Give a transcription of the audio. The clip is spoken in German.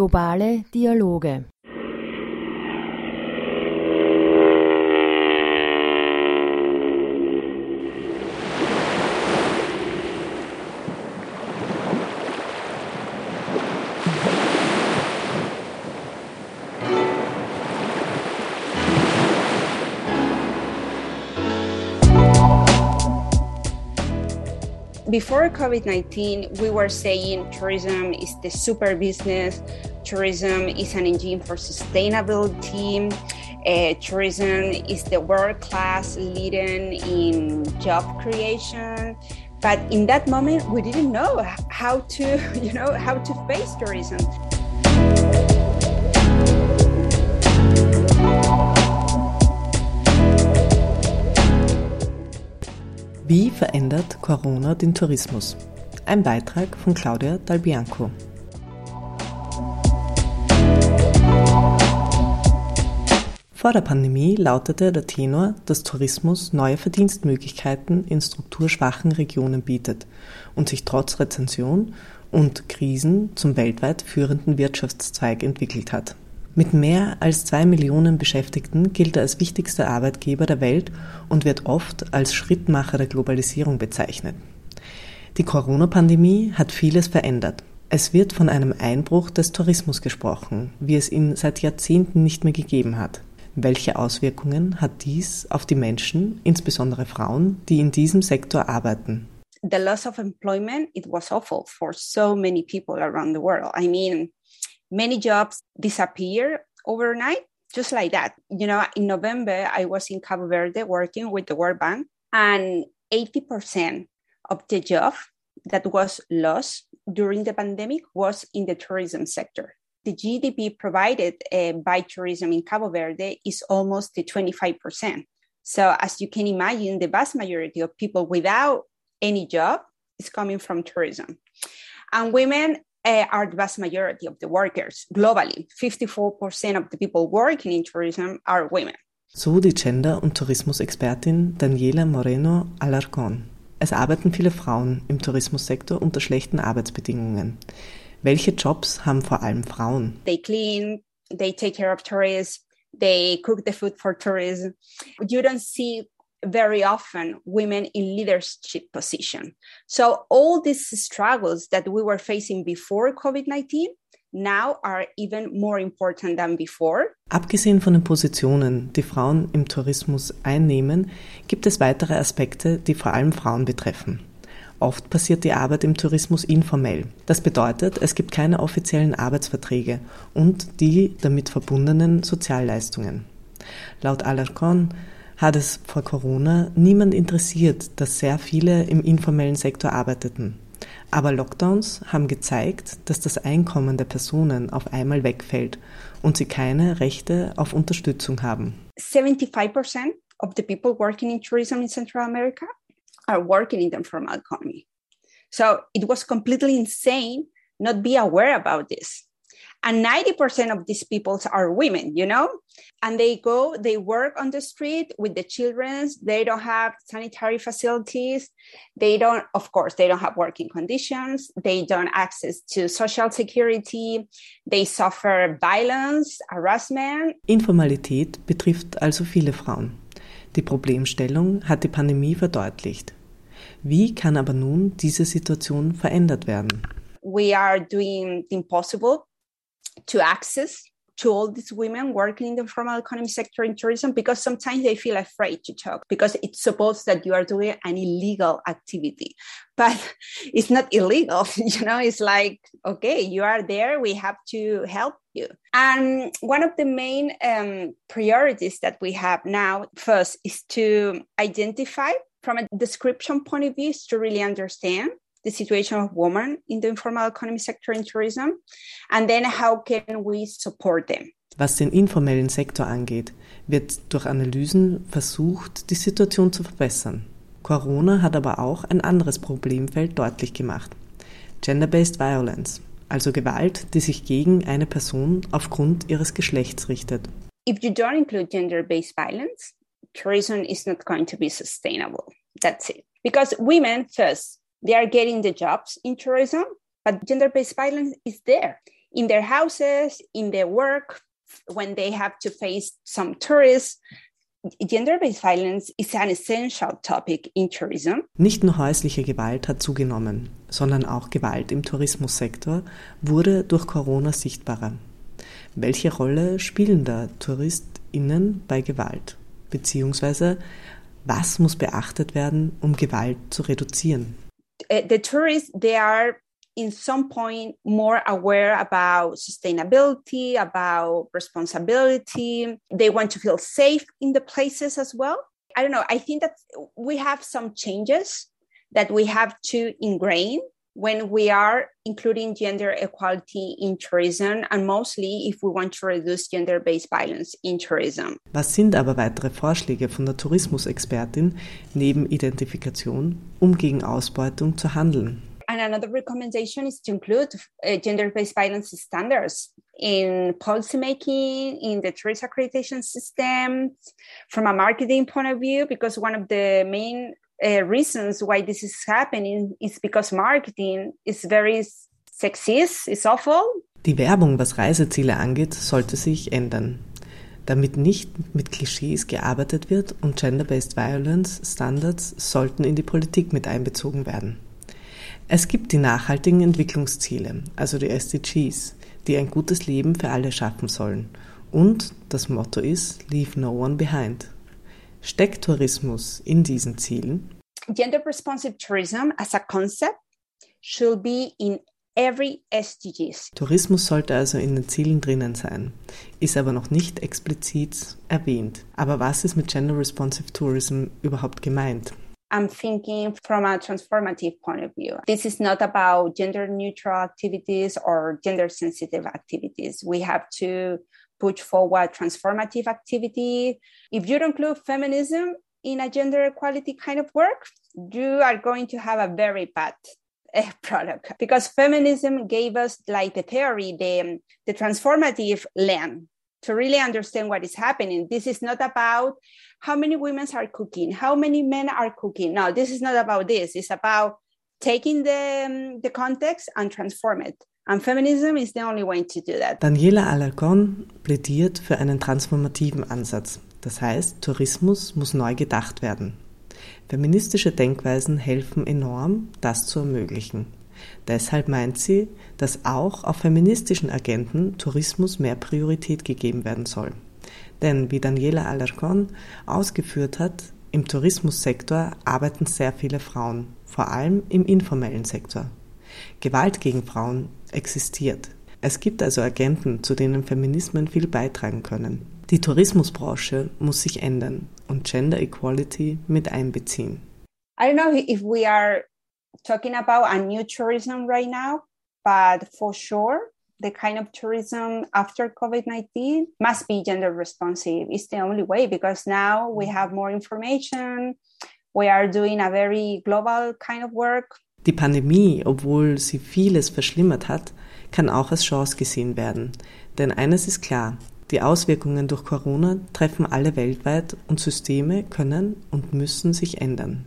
Globale Dialoge before COVID 19, we were saying tourism is the super business, tourism is an engine for sustainability, uh, tourism is the world class leading in job creation. But in that moment, we didn't know how to, you know, how to face tourism. Wie verändert Corona den Tourismus? Ein Beitrag von Claudia Dalbianco. Vor der Pandemie lautete der Tenor, dass Tourismus neue Verdienstmöglichkeiten in strukturschwachen Regionen bietet und sich trotz Rezension und Krisen zum weltweit führenden Wirtschaftszweig entwickelt hat. Mit mehr als zwei Millionen Beschäftigten gilt er als wichtigster Arbeitgeber der Welt und wird oft als Schrittmacher der Globalisierung bezeichnet. Die Corona-Pandemie hat vieles verändert. Es wird von einem Einbruch des Tourismus gesprochen, wie es ihn seit Jahrzehnten nicht mehr gegeben hat. Welche Auswirkungen hat dies auf die Menschen, insbesondere Frauen, die in diesem Sektor arbeiten? The loss of employment, it was awful for so many people around the world. I mean, many jobs disappear overnight, just like that. You know, in November, I was in Cabo Verde working with the World Bank, and 80% of the job that was lost during the pandemic was in the tourism sector. The GDP provided uh, by tourism in Cabo Verde is almost to 25%. So, as you can imagine, the vast majority of people without any job is coming from tourism. And women uh, are the vast majority of the workers globally. 54% of the people working in tourism are women. So die Gender- und Tourismusexpertin Daniela Moreno Alarcón. Es arbeiten viele Frauen im Tourismussektor unter schlechten Arbeitsbedingungen. Welche Jobs haben vor allem Frauen? They clean, they take care of tourists, they cook the food for tourists. You don't see very often women in leadership position. So all these struggles that we were facing before COVID-19 now are even more important than before. Abgesehen von den Positionen, die Frauen im Tourismus einnehmen, gibt es weitere Aspekte, die vor allem Frauen betreffen. Oft passiert die Arbeit im Tourismus informell. Das bedeutet, es gibt keine offiziellen Arbeitsverträge und die damit verbundenen Sozialleistungen. Laut Alarcon hat es vor Corona niemand interessiert, dass sehr viele im informellen Sektor arbeiteten. Aber Lockdowns haben gezeigt, dass das Einkommen der Personen auf einmal wegfällt und sie keine Rechte auf Unterstützung haben. 75% of the people working in tourism in Central America are working in the informal economy. So it was completely insane not be aware about this. And 90% of these people are women you know? And they go they work on the street with the children. They don't have sanitary facilities. They don't of course they don't have working conditions. They don't access to social security. They suffer violence harassment. Informalität betrifft also viele frauen. Die problemstellung hat die pandemie verdeutlicht. Wie kann aber nun diese situation verändert werden? We are doing the impossible to access to all these women working in the formal economy sector in tourism because sometimes they feel afraid to talk because it's supposed that you are doing an illegal activity. But it's not illegal you know it's like okay you are there we have to help you. And one of the main um, priorities that we have now first is to identify from a description point of view is to really understand the situation of women in the informal economy sector in tourism, and then how can we support them. Was den informellen Sektor angeht, wird durch Analysen versucht, die Situation zu verbessern. Corona hat aber auch ein anderes Problemfeld deutlich gemacht. Gender-based Violence, also Gewalt, die sich gegen eine Person aufgrund ihres Geschlechts richtet. If you don't include gender-based violence, tourism is not going to be sustainable. That's it. Because women first they are getting the jobs in tourism, but gender based violence is there. in their houses, in their work, when they have to face some tourists. Gender-based violence is an essential topic in tourism. Nicht nur häusliche Gewalt hat zugenommen, sondern auch Gewalt im Tourismussektor wurde durch Corona sichtbarer. Welche Rolle spielen da TouristInnen bei Gewalt? Beziehungsweise was muss beachtet werden, um Gewalt zu reduzieren? Uh, the tourists, they are in some point more aware about sustainability, about responsibility. They want to feel safe in the places as well. I don't know. I think that we have some changes that we have to ingrain when we are including gender equality in tourism and mostly if we want to reduce gender-based violence in tourism. Was sind aber weitere Vorschläge von der Tourismusexpertin neben Identifikation, um gegen Ausbeutung zu handeln? And another recommendation is to include uh, gender-based violence standards in policymaking, in the tourist accreditation system, from a marketing point of view, because one of the main uh, reasons why this is happening is because marketing is very sexist, is awful. Die Werbung, was Reiseziele angeht, sollte sich ändern. Damit nicht mit Klischees gearbeitet wird und Gender-Based Violence Standards sollten in die Politik mit einbezogen werden. Es gibt die nachhaltigen Entwicklungsziele, also die SDGs, die ein gutes Leben für alle schaffen sollen. Und das Motto ist Leave no one behind. Steckt Tourismus in diesen Zielen? Gender responsive tourism as a concept should be in every SDGs. Tourismus sollte also in den Zielen drinnen sein, ist aber noch nicht explizit erwähnt. Aber was ist mit Gender Responsive Tourism überhaupt gemeint? I'm thinking from a transformative point of view. This is not about gender neutral activities or gender sensitive activities. We have to put forward transformative activity. If you don't include feminism in a gender equality kind of work, you are going to have a very bad uh, product because feminism gave us like the theory, the, the transformative lens to really understand what is happening. This is not about how many women are cooking, how many men are cooking. No, this is not about this. It's about taking the, um, the context and transform it. And feminism is the only way to do that. Daniela Alarcon plädiert für einen transformativen Ansatz. Das heißt, Tourismus muss neu gedacht werden. Feministische Denkweisen helfen enorm, das zu ermöglichen. Deshalb meint sie, dass auch auf feministischen Agenten Tourismus mehr Priorität gegeben werden soll. Denn wie Daniela Alarcon ausgeführt hat, im Tourismussektor arbeiten sehr viele Frauen, vor allem im informellen Sektor. Gewalt gegen Frauen existiert. Es gibt also Agenten, zu denen Feminismen viel beitragen können. Die Tourismusbranche muss sich ändern und Gender Equality mit einbeziehen. I don't know if we are talking about a new tourism right now, but for sure, the kind of tourism after COVID 19 must be gender responsive. It's the only way because now we have more information. We are doing a very global kind of work. Die Pandemie, obwohl sie vieles verschlimmert hat, kann auch als Chance gesehen werden. Denn eines ist klar, die Auswirkungen durch Corona treffen alle weltweit und Systeme können und müssen sich ändern.